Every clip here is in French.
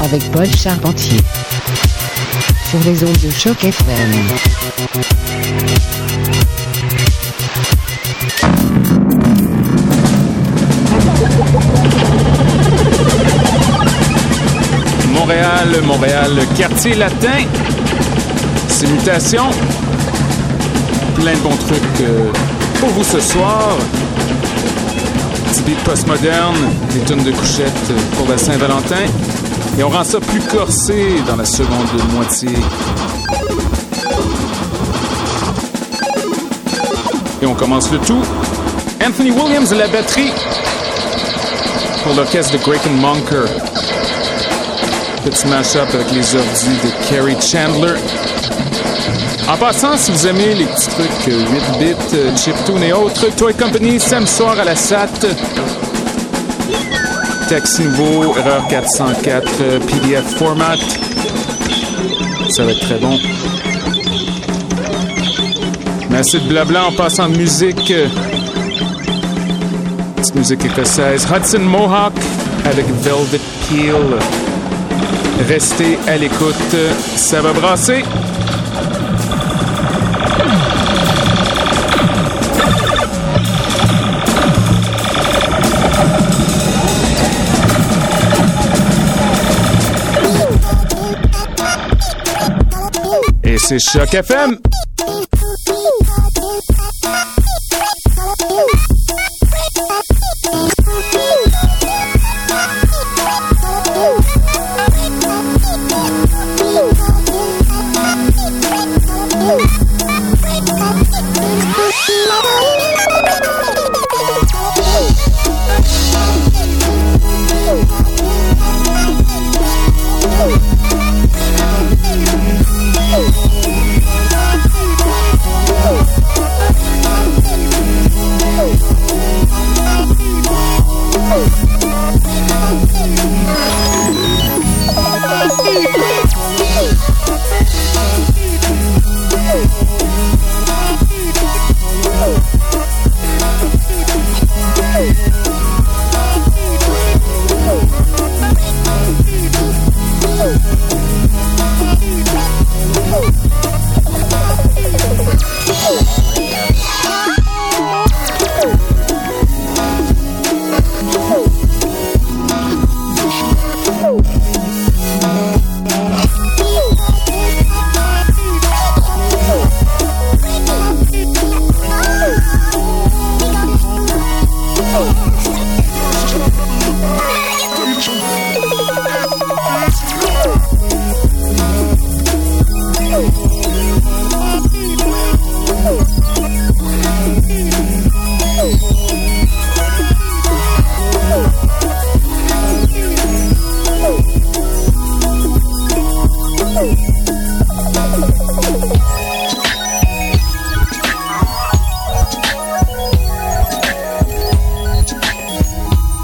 Avec Paul Charpentier. Sur les ondes de choc FM. Montréal, Montréal, quartier latin. C'est Mutation. Plein de bons trucs euh, pour vous ce soir. Beat postmoderne, des tonnes de couchettes pour la Saint-Valentin. Et on rend ça plus corsé dans la seconde moitié. Et on commence le tout. Anthony Williams à la batterie pour l'orchestre de Greg Monker. Petit mash-up avec les ordis de Kerry Chandler. En passant, si vous aimez les petits trucs 8-bits, euh, chiptune et autres, Toy Company, samedi soir à la SAT. Texte nouveau, erreur 404, euh, PDF format. Ça va être très bon. Mais de blabla en passant de musique. euh, Petite musique écossaise. Hudson Mohawk avec Velvet Peel. Restez à l'écoute, ça va brasser. Et c'est Choc FM.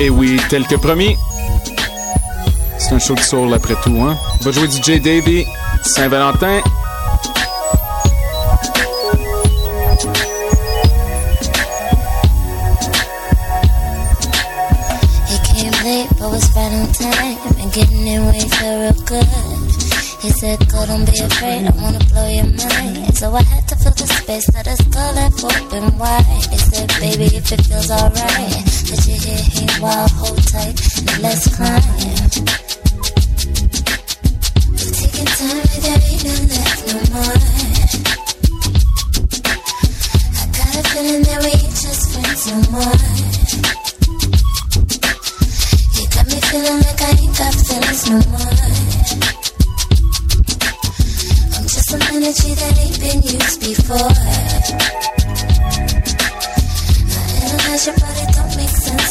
Et oui, tel que promis, c'est un show de soul après tout, hein? On va jouer du. Davy, Saint-Valentin. Getting in way real good. He said, Girl, don't be afraid, I wanna blow your mind. So I had to fill the space, let us go left open wide. He said, Baby, if it feels alright, Put your head in while hold tight. Now let's climb.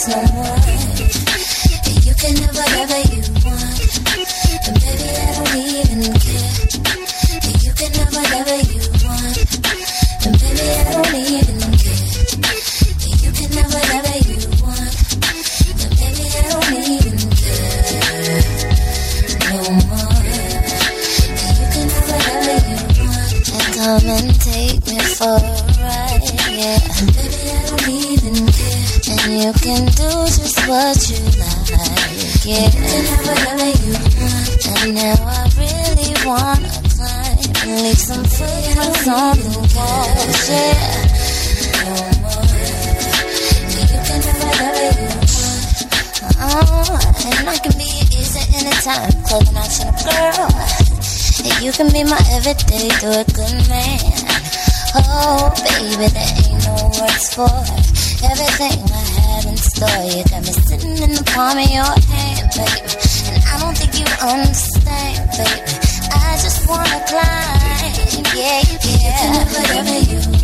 so much. You can never ever you can be my everyday, do a good man. Oh, baby, there ain't no words for everything I have in store. You got me sitting in the palm of your hand, baby. And I don't think you understand, baby. I just wanna climb, yeah, yeah. You can have whatever you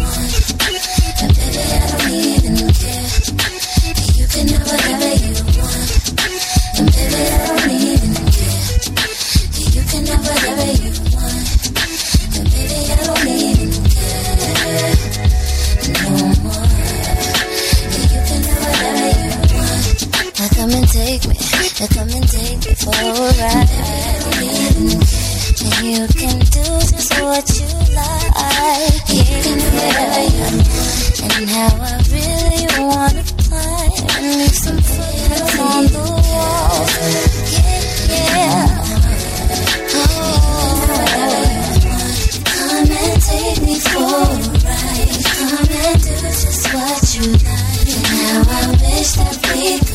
take me for a ride. And you can do just what you like. And how I really wanna leave some footprints on the. Yeah, yeah. Oh, come and take me for a ride. Come and do just what you like. And I wish that we could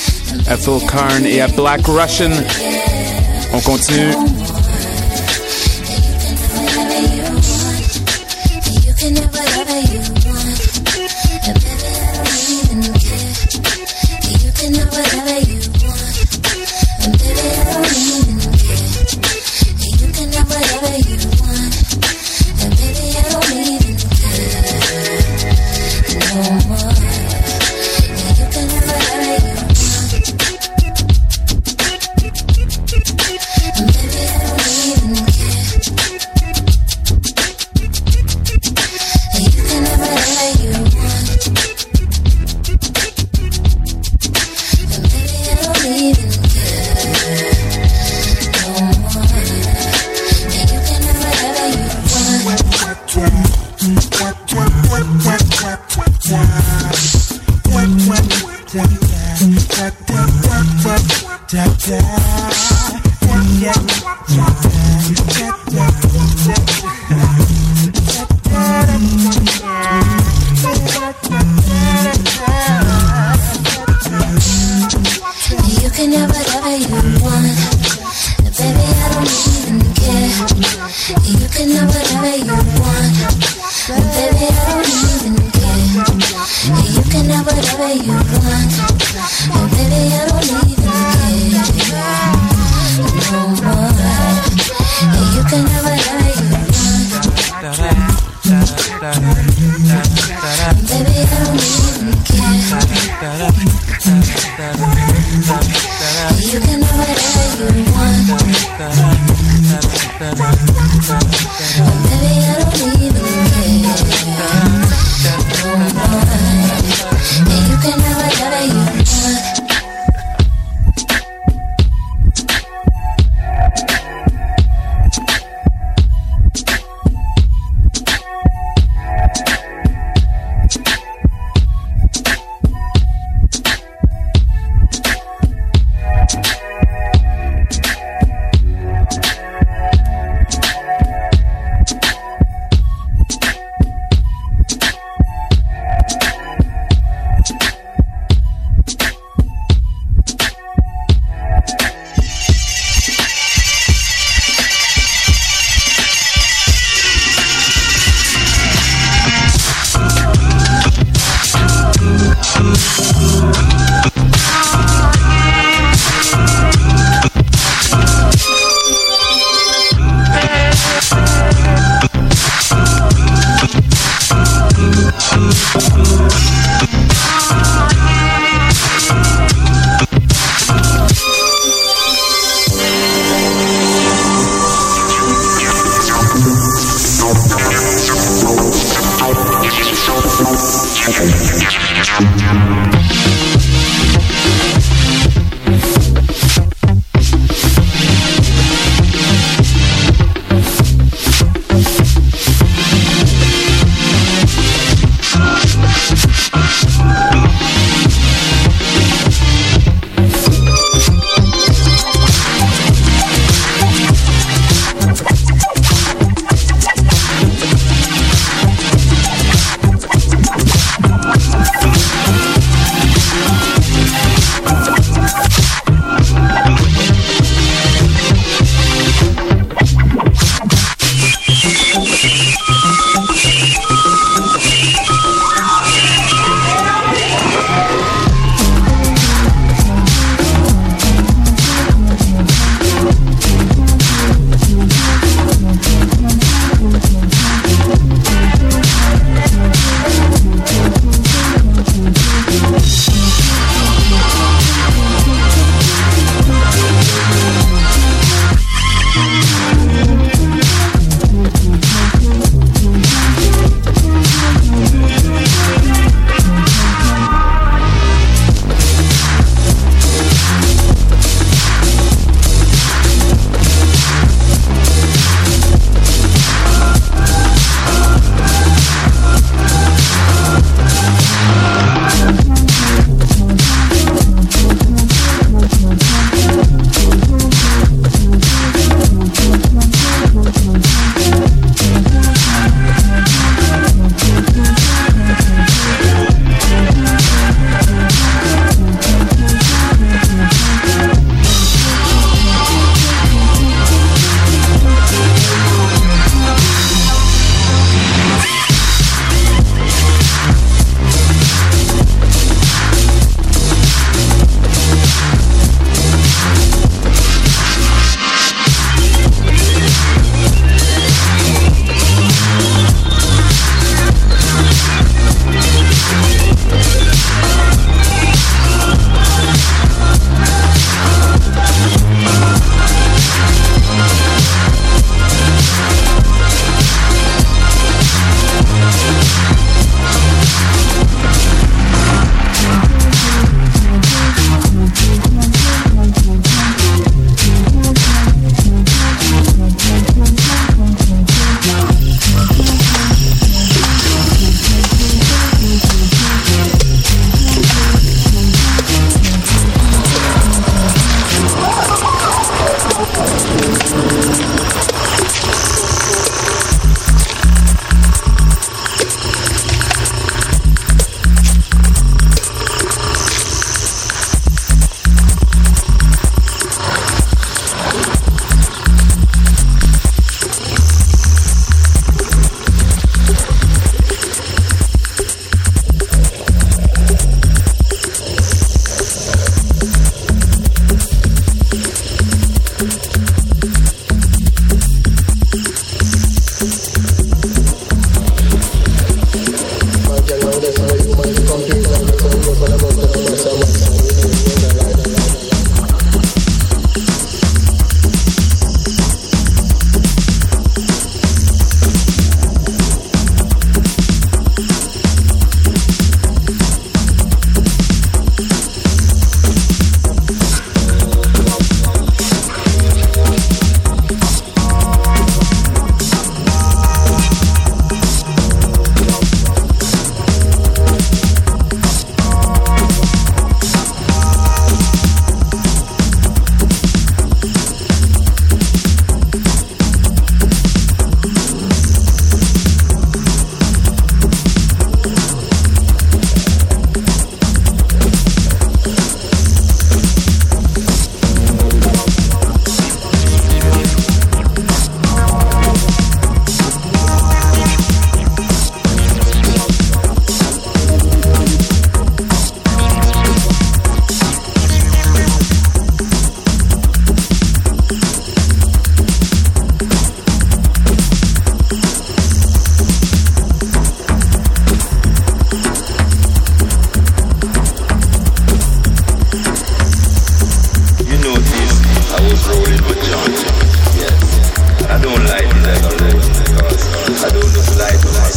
à Phil Karn et à Black Russian. On continue.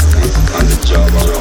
on the job.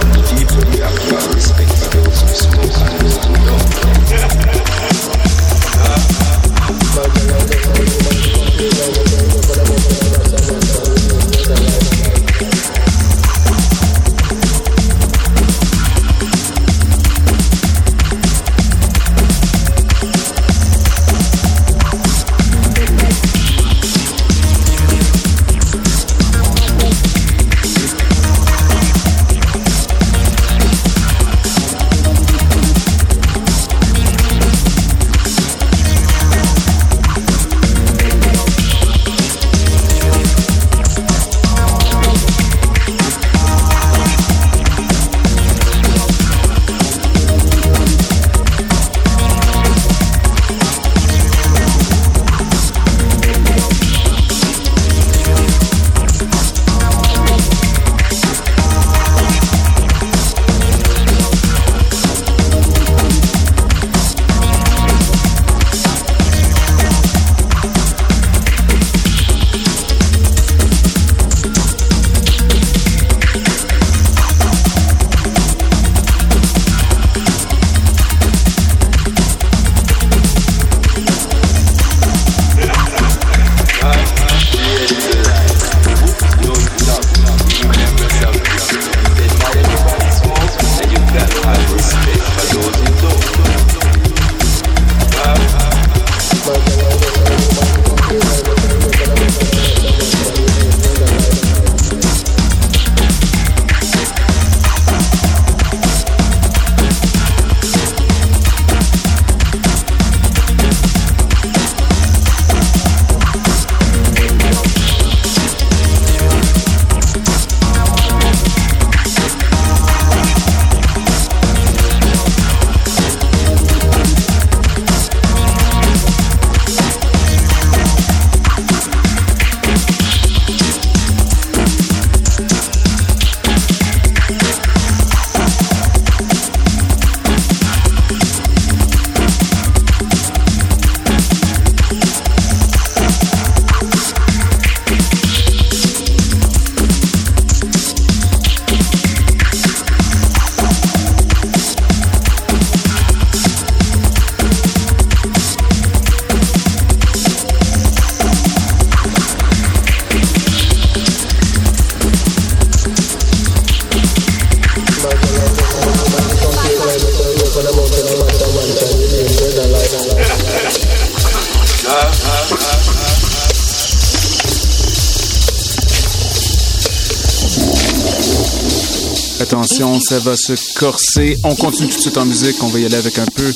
Attention, ça va se corser. On continue tout de suite en musique. On va y aller avec un peu,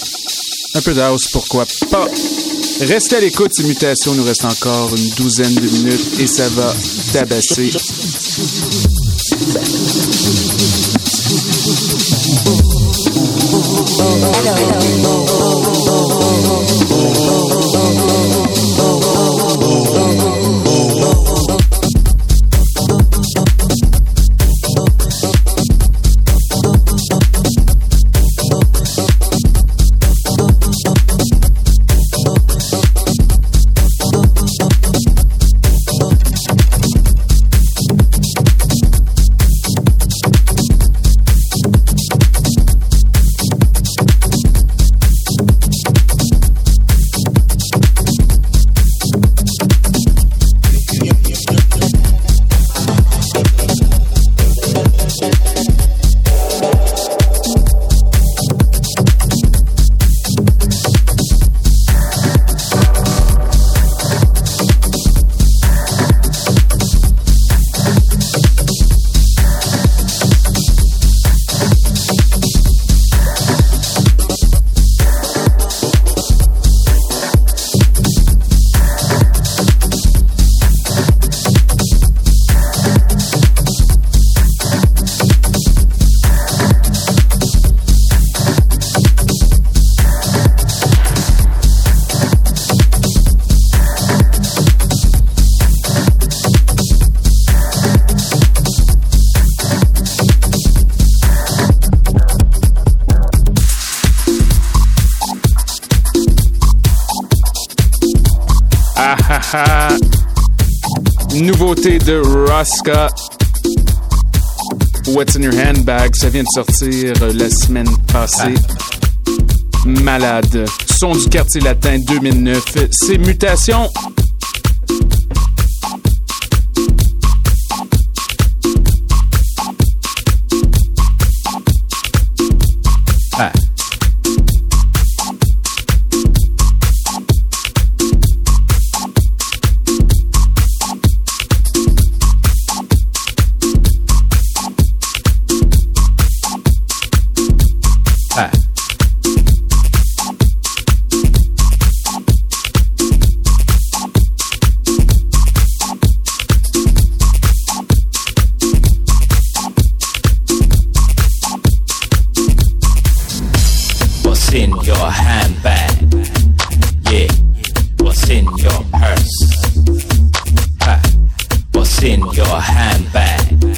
un peu de house. Pourquoi pas? Restez à l'écoute, ces mutations. Il nous reste encore une douzaine de minutes et ça va tabasser. Nouveauté de Raska. What's in your handbag? Ça vient de sortir la semaine passée. Malade. Son du quartier latin 2009. C'est Mutation. What's in your handbag? Yeah. What's in your purse? Ha. What's in your handbag?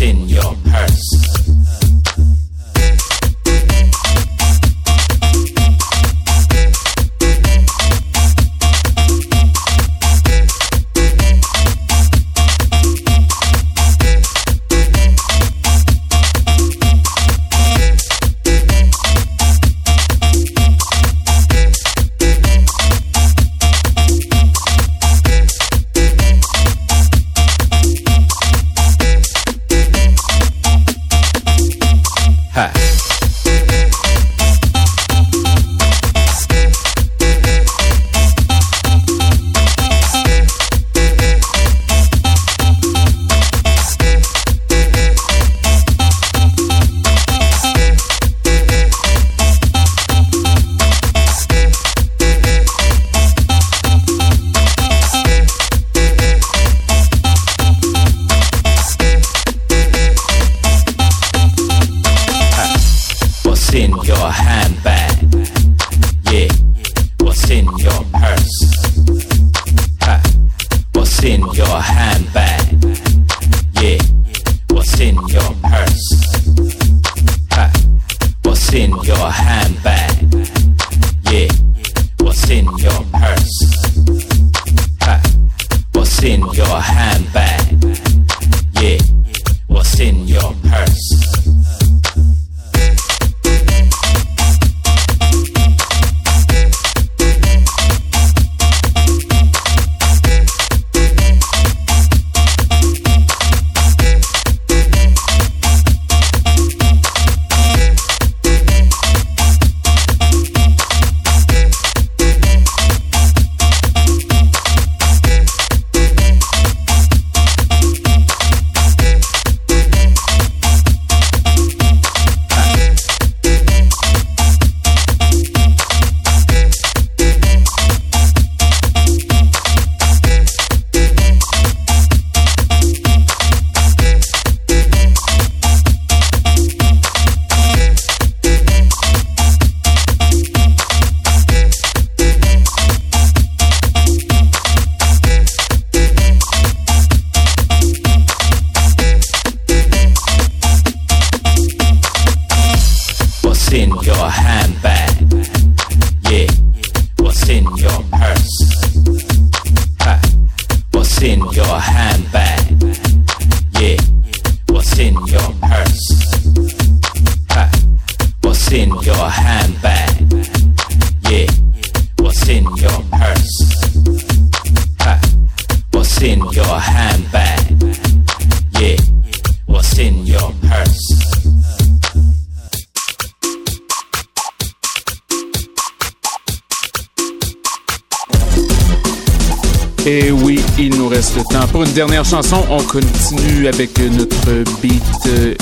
in your purse. Your handbag? Yeah, what's in your purse? Et oui, il nous reste le temps pour une dernière chanson. On continue avec notre beat euh,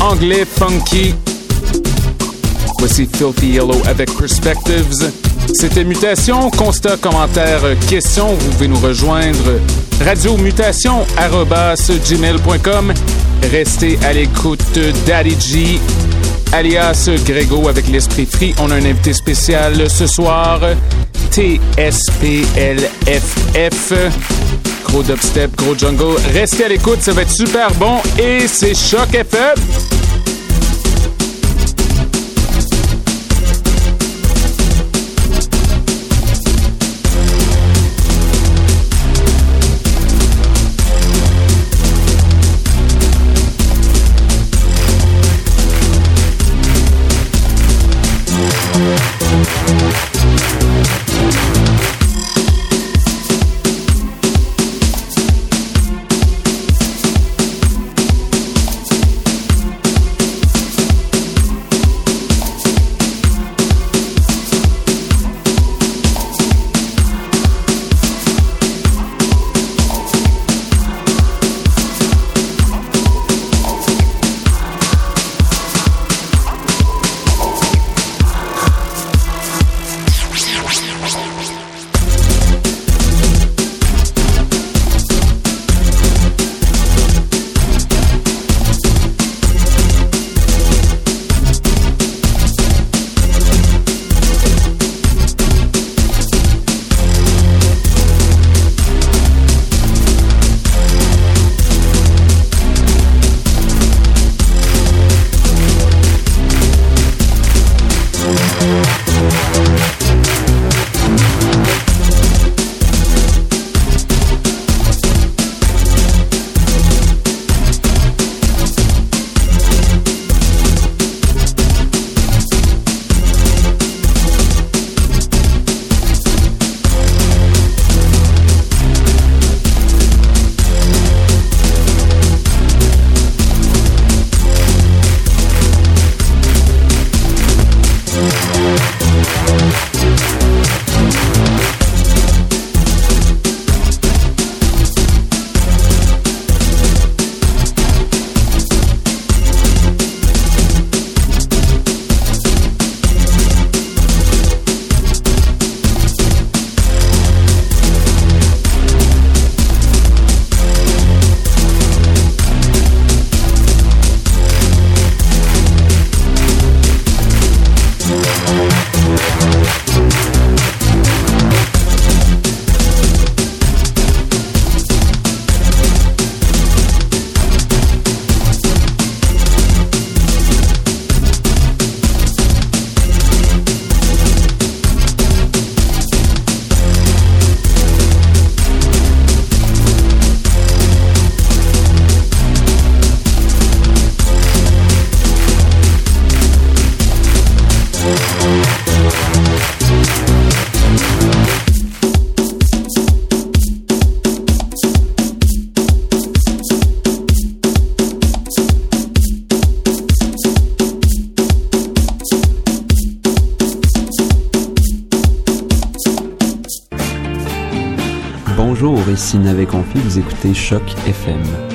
anglais funky. Voici Filthy Yellow avec Perspectives. C'était Mutation, constat, commentaire, question. Vous pouvez nous rejoindre radiomutation.gmail.com. Restez à l'écoute Daddy G, alias Grégo avec l'esprit free. On a un invité spécial ce soir. TSPLFF. Gros dubstep, gros jungle. Restez à l'écoute, ça va être super bon. Et c'est Choc FM. bonjour, ici Navé Confit, vous écoutez Choc FM.